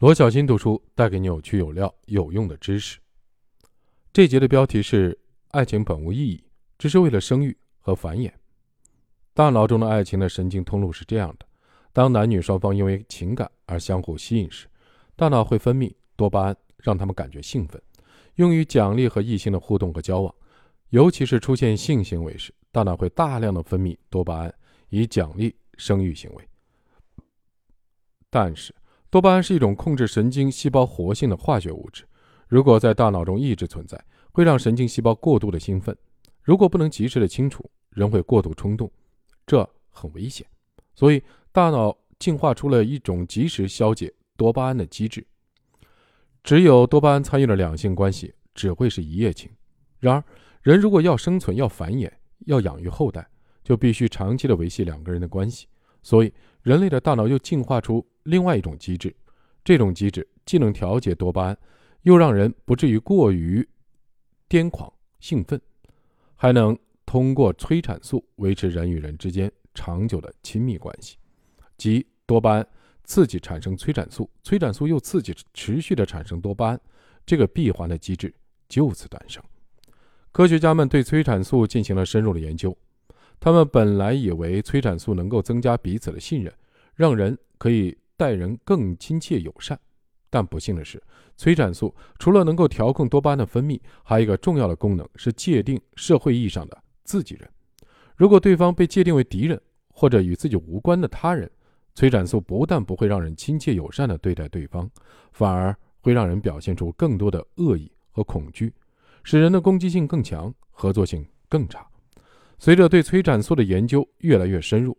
罗小新读书带给你有趣、有料、有用的知识。这节的标题是“爱情本无意义，只是为了生育和繁衍”。大脑中的爱情的神经通路是这样的：当男女双方因为情感而相互吸引时，大脑会分泌多巴胺，让他们感觉兴奋，用于奖励和异性的互动和交往。尤其是出现性行为时，大脑会大量的分泌多巴胺，以奖励生育行为。但是，多巴胺是一种控制神经细胞活性的化学物质，如果在大脑中一直存在，会让神经细胞过度的兴奋。如果不能及时的清除，人会过度冲动，这很危险。所以，大脑进化出了一种及时消解多巴胺的机制。只有多巴胺参与了两性关系，只会是一夜情。然而，人如果要生存、要繁衍、要养育后代，就必须长期的维系两个人的关系。所以，人类的大脑又进化出。另外一种机制，这种机制既能调节多巴胺，又让人不至于过于癫狂兴奋，还能通过催产素维持人与人之间长久的亲密关系。即多巴胺刺激产生催产素，催产素又刺激持续的产生多巴胺，这个闭环的机制就此诞生。科学家们对催产素进行了深入的研究，他们本来以为催产素能够增加彼此的信任，让人可以。待人更亲切友善，但不幸的是，催产素除了能够调控多巴胺的分泌，还有一个重要的功能是界定社会意义上的自己人。如果对方被界定为敌人或者与自己无关的他人，催产素不但不会让人亲切友善地对待对方，反而会让人表现出更多的恶意和恐惧，使人的攻击性更强，合作性更差。随着对催产素的研究越来越深入，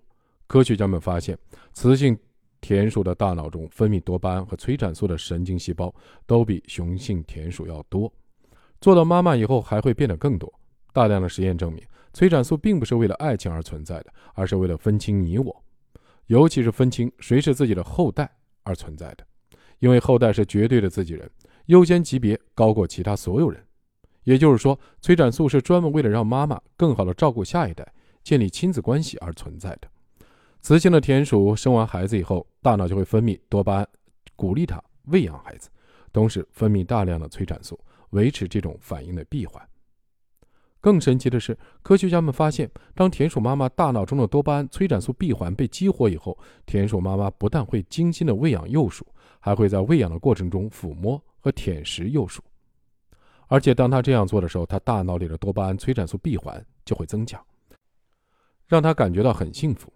科学家们发现雌性。田鼠的大脑中分泌多巴胺和催产素的神经细胞都比雄性田鼠要多。做到妈妈以后还会变得更多。大量的实验证明，催产素并不是为了爱情而存在的，而是为了分清你我，尤其是分清谁是自己的后代而存在的。因为后代是绝对的自己人，优先级别高过其他所有人。也就是说，催产素是专门为了让妈妈更好的照顾下一代、建立亲子关系而存在的。雌性的田鼠生完孩子以后，大脑就会分泌多巴胺，鼓励它喂养孩子，同时分泌大量的催产素，维持这种反应的闭环。更神奇的是，科学家们发现，当田鼠妈妈大脑中的多巴胺催产素闭环被激活以后，田鼠妈妈不但会精心的喂养幼鼠，还会在喂养的过程中抚摸和舔食幼鼠。而且，当他这样做的时候，他大脑里的多巴胺催产素闭环就会增强，让他感觉到很幸福。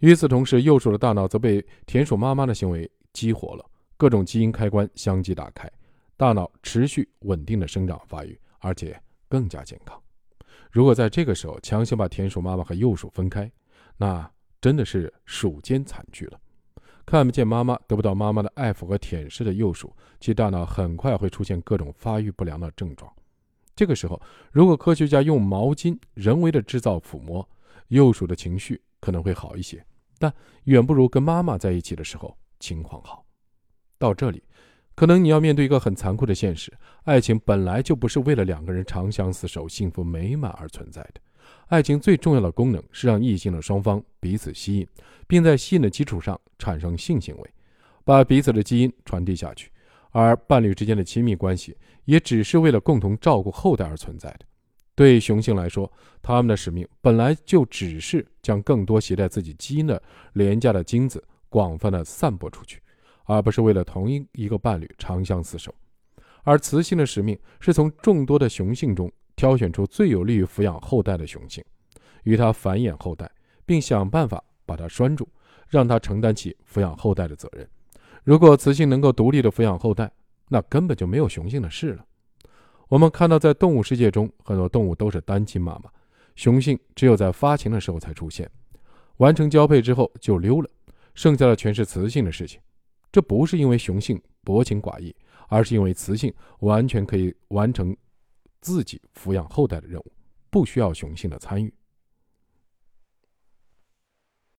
与此同时，幼鼠的大脑则被田鼠妈妈的行为激活了，各种基因开关相继打开，大脑持续稳定的生长发育，而且更加健康。如果在这个时候强行把田鼠妈妈和幼鼠分开，那真的是鼠间惨剧了。看不见妈妈、得不到妈妈的爱抚和舔舐的幼鼠，其大脑很快会出现各种发育不良的症状。这个时候，如果科学家用毛巾人为的制造抚摸，幼鼠的情绪。可能会好一些，但远不如跟妈妈在一起的时候情况好。到这里，可能你要面对一个很残酷的现实：爱情本来就不是为了两个人长相厮守、幸福美满而存在的。爱情最重要的功能是让异性的双方彼此吸引，并在吸引的基础上产生性行为，把彼此的基因传递下去。而伴侣之间的亲密关系也只是为了共同照顾后代而存在的。对雄性来说，他们的使命本来就只是将更多携带自己基因的廉价的精子广泛的散播出去，而不是为了同一一个伴侣长相厮守。而雌性的使命是从众多的雄性中挑选出最有利于抚养后代的雄性，与它繁衍后代，并想办法把它拴住，让它承担起抚养后代的责任。如果雌性能够独立的抚养后代，那根本就没有雄性的事了。我们看到，在动物世界中，很多动物都是单亲妈妈，雄性只有在发情的时候才出现，完成交配之后就溜了，剩下的全是雌性的事情。这不是因为雄性薄情寡义，而是因为雌性完全可以完成自己抚养后代的任务，不需要雄性的参与。